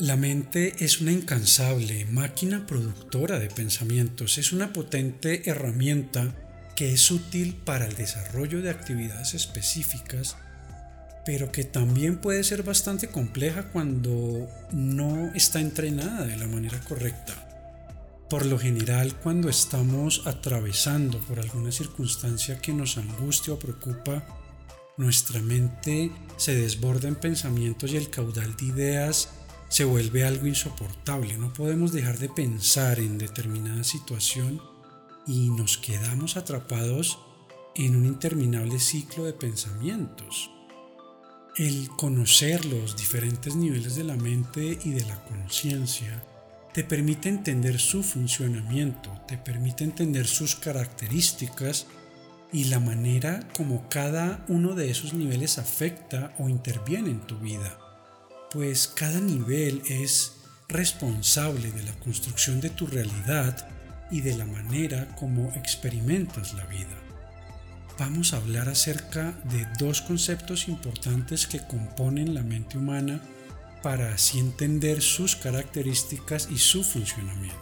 La mente es una incansable máquina productora de pensamientos, es una potente herramienta que es útil para el desarrollo de actividades específicas, pero que también puede ser bastante compleja cuando no está entrenada de la manera correcta. Por lo general, cuando estamos atravesando por alguna circunstancia que nos angustia o preocupa, nuestra mente se desborda en pensamientos y el caudal de ideas se vuelve algo insoportable. No podemos dejar de pensar en determinada situación y nos quedamos atrapados en un interminable ciclo de pensamientos. El conocer los diferentes niveles de la mente y de la conciencia te permite entender su funcionamiento, te permite entender sus características y la manera como cada uno de esos niveles afecta o interviene en tu vida pues cada nivel es responsable de la construcción de tu realidad y de la manera como experimentas la vida. Vamos a hablar acerca de dos conceptos importantes que componen la mente humana para así entender sus características y su funcionamiento.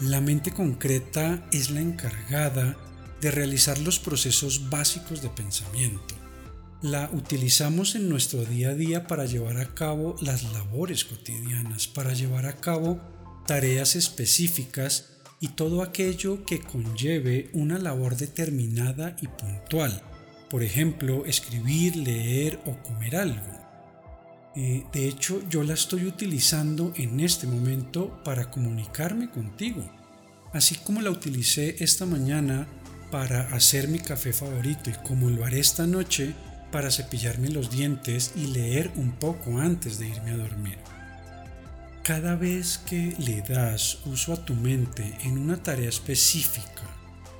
La mente concreta es la encargada de realizar los procesos básicos de pensamiento la utilizamos en nuestro día a día para llevar a cabo las labores cotidianas, para llevar a cabo tareas específicas y todo aquello que conlleve una labor determinada y puntual. Por ejemplo, escribir, leer o comer algo. Eh, de hecho, yo la estoy utilizando en este momento para comunicarme contigo, así como la utilicé esta mañana para hacer mi café favorito y como lo haré esta noche para cepillarme los dientes y leer un poco antes de irme a dormir. Cada vez que le das uso a tu mente en una tarea específica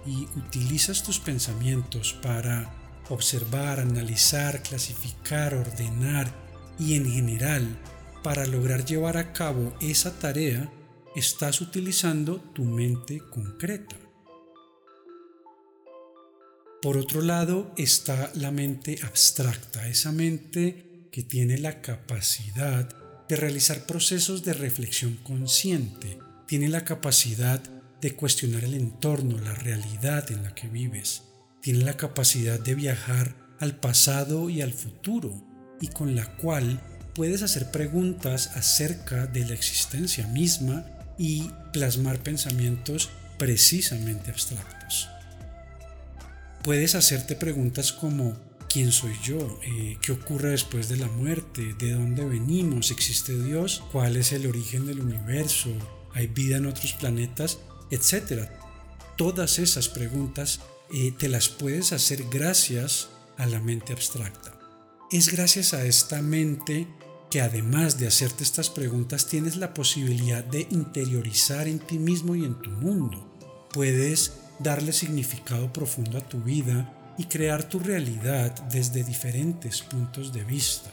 y utilizas tus pensamientos para observar, analizar, clasificar, ordenar y en general para lograr llevar a cabo esa tarea, estás utilizando tu mente concreta. Por otro lado está la mente abstracta, esa mente que tiene la capacidad de realizar procesos de reflexión consciente, tiene la capacidad de cuestionar el entorno, la realidad en la que vives, tiene la capacidad de viajar al pasado y al futuro y con la cual puedes hacer preguntas acerca de la existencia misma y plasmar pensamientos precisamente abstractos puedes hacerte preguntas como ¿quién soy yo? Eh, ¿Qué ocurre después de la muerte? ¿De dónde venimos? ¿Existe Dios? ¿Cuál es el origen del universo? ¿Hay vida en otros planetas? Etcétera. Todas esas preguntas eh, te las puedes hacer gracias a la mente abstracta. Es gracias a esta mente que además de hacerte estas preguntas tienes la posibilidad de interiorizar en ti mismo y en tu mundo. Puedes darle significado profundo a tu vida y crear tu realidad desde diferentes puntos de vista.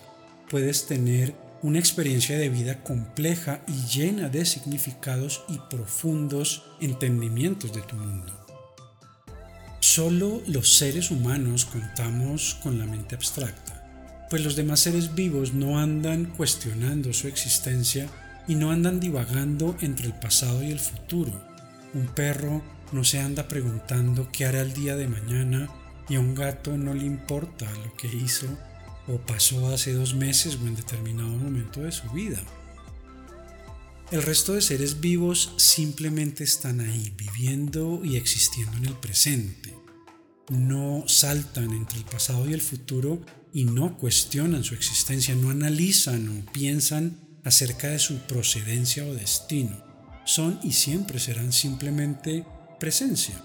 Puedes tener una experiencia de vida compleja y llena de significados y profundos entendimientos de tu mundo. Solo los seres humanos contamos con la mente abstracta, pues los demás seres vivos no andan cuestionando su existencia y no andan divagando entre el pasado y el futuro. Un perro no se anda preguntando qué hará el día de mañana y a un gato no le importa lo que hizo o pasó hace dos meses o en determinado momento de su vida. El resto de seres vivos simplemente están ahí, viviendo y existiendo en el presente. No saltan entre el pasado y el futuro y no cuestionan su existencia, no analizan o piensan acerca de su procedencia o destino. Son y siempre serán simplemente presencia.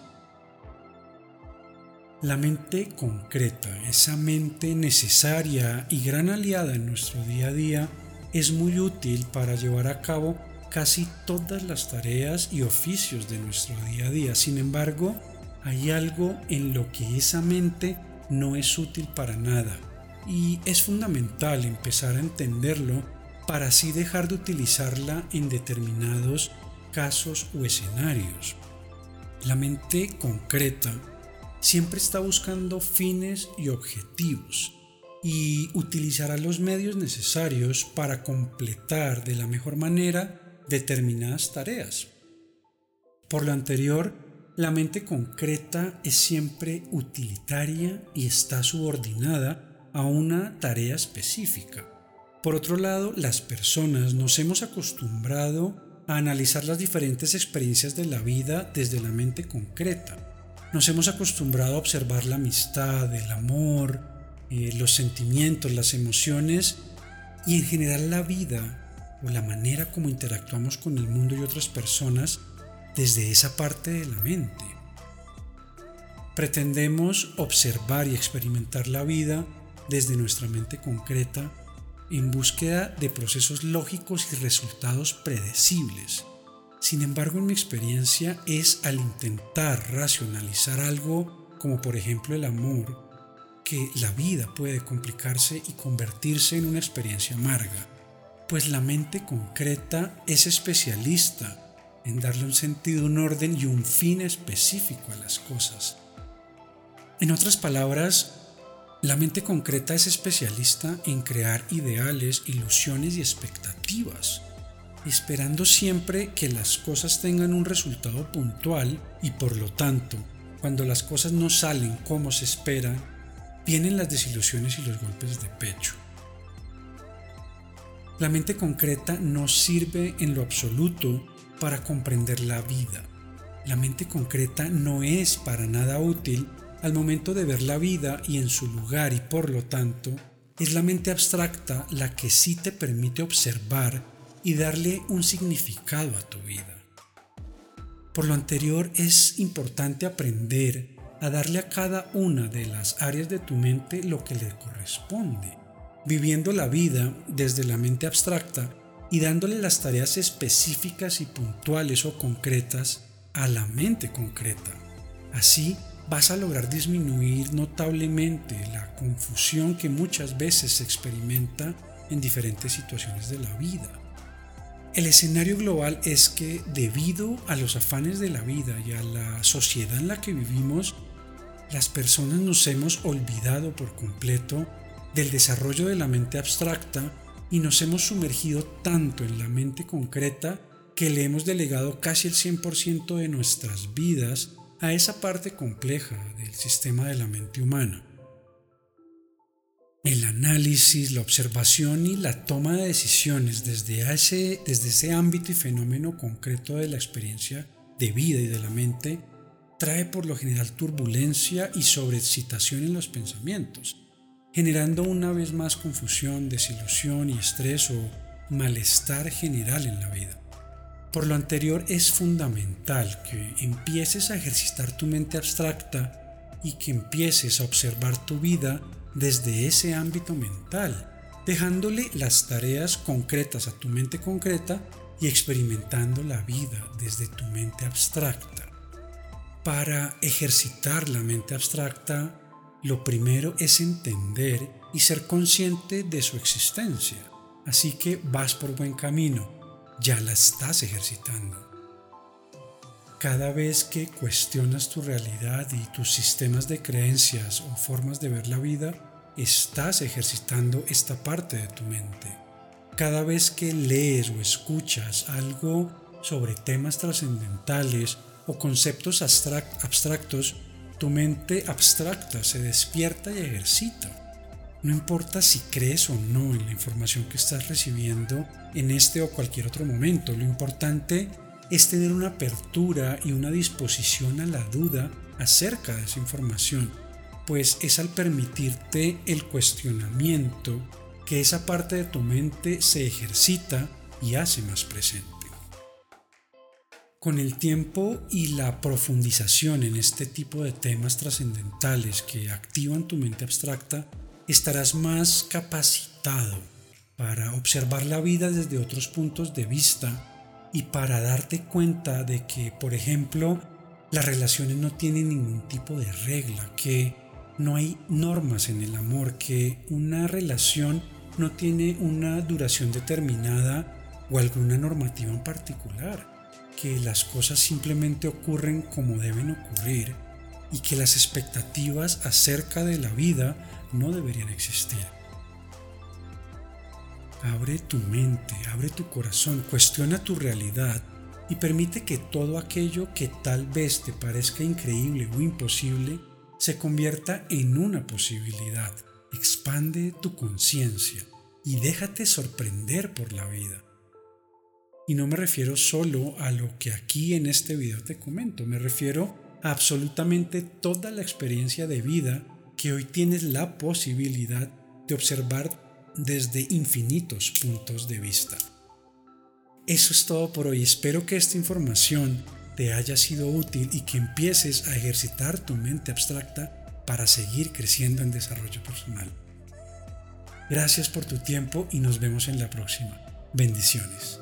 La mente concreta, esa mente necesaria y gran aliada en nuestro día a día, es muy útil para llevar a cabo casi todas las tareas y oficios de nuestro día a día. Sin embargo, hay algo en lo que esa mente no es útil para nada y es fundamental empezar a entenderlo para así dejar de utilizarla en determinados casos o escenarios. La mente concreta siempre está buscando fines y objetivos y utilizará los medios necesarios para completar de la mejor manera determinadas tareas. Por lo anterior, la mente concreta es siempre utilitaria y está subordinada a una tarea específica. Por otro lado, las personas nos hemos acostumbrado a analizar las diferentes experiencias de la vida desde la mente concreta. Nos hemos acostumbrado a observar la amistad, el amor, eh, los sentimientos, las emociones y en general la vida o la manera como interactuamos con el mundo y otras personas desde esa parte de la mente. Pretendemos observar y experimentar la vida desde nuestra mente concreta en búsqueda de procesos lógicos y resultados predecibles. Sin embargo, en mi experiencia es al intentar racionalizar algo como por ejemplo el amor, que la vida puede complicarse y convertirse en una experiencia amarga, pues la mente concreta es especialista en darle un sentido, un orden y un fin específico a las cosas. En otras palabras, la mente concreta es especialista en crear ideales, ilusiones y expectativas, esperando siempre que las cosas tengan un resultado puntual y por lo tanto, cuando las cosas no salen como se espera, vienen las desilusiones y los golpes de pecho. La mente concreta no sirve en lo absoluto para comprender la vida. La mente concreta no es para nada útil al momento de ver la vida y en su lugar y por lo tanto es la mente abstracta la que sí te permite observar y darle un significado a tu vida. Por lo anterior es importante aprender a darle a cada una de las áreas de tu mente lo que le corresponde, viviendo la vida desde la mente abstracta y dándole las tareas específicas y puntuales o concretas a la mente concreta. Así vas a lograr disminuir notablemente la confusión que muchas veces se experimenta en diferentes situaciones de la vida. El escenario global es que debido a los afanes de la vida y a la sociedad en la que vivimos, las personas nos hemos olvidado por completo del desarrollo de la mente abstracta y nos hemos sumergido tanto en la mente concreta que le hemos delegado casi el 100% de nuestras vidas a esa parte compleja del sistema de la mente humana. El análisis, la observación y la toma de decisiones desde ese, desde ese ámbito y fenómeno concreto de la experiencia de vida y de la mente trae por lo general turbulencia y sobreexcitación en los pensamientos, generando una vez más confusión, desilusión y estrés o malestar general en la vida. Por lo anterior es fundamental que empieces a ejercitar tu mente abstracta y que empieces a observar tu vida desde ese ámbito mental, dejándole las tareas concretas a tu mente concreta y experimentando la vida desde tu mente abstracta. Para ejercitar la mente abstracta, lo primero es entender y ser consciente de su existencia. Así que vas por buen camino ya la estás ejercitando. Cada vez que cuestionas tu realidad y tus sistemas de creencias o formas de ver la vida, estás ejercitando esta parte de tu mente. Cada vez que lees o escuchas algo sobre temas trascendentales o conceptos abstractos, tu mente abstracta se despierta y ejercita. No importa si crees o no en la información que estás recibiendo en este o cualquier otro momento, lo importante es tener una apertura y una disposición a la duda acerca de esa información, pues es al permitirte el cuestionamiento que esa parte de tu mente se ejercita y hace más presente. Con el tiempo y la profundización en este tipo de temas trascendentales que activan tu mente abstracta, estarás más capacitado para observar la vida desde otros puntos de vista y para darte cuenta de que, por ejemplo, las relaciones no tienen ningún tipo de regla, que no hay normas en el amor, que una relación no tiene una duración determinada o alguna normativa en particular, que las cosas simplemente ocurren como deben ocurrir y que las expectativas acerca de la vida no deberían existir. Abre tu mente, abre tu corazón, cuestiona tu realidad y permite que todo aquello que tal vez te parezca increíble o imposible se convierta en una posibilidad. Expande tu conciencia y déjate sorprender por la vida. Y no me refiero solo a lo que aquí en este video te comento, me refiero a absolutamente toda la experiencia de vida que hoy tienes la posibilidad de observar desde infinitos puntos de vista. Eso es todo por hoy. Espero que esta información te haya sido útil y que empieces a ejercitar tu mente abstracta para seguir creciendo en desarrollo personal. Gracias por tu tiempo y nos vemos en la próxima. Bendiciones.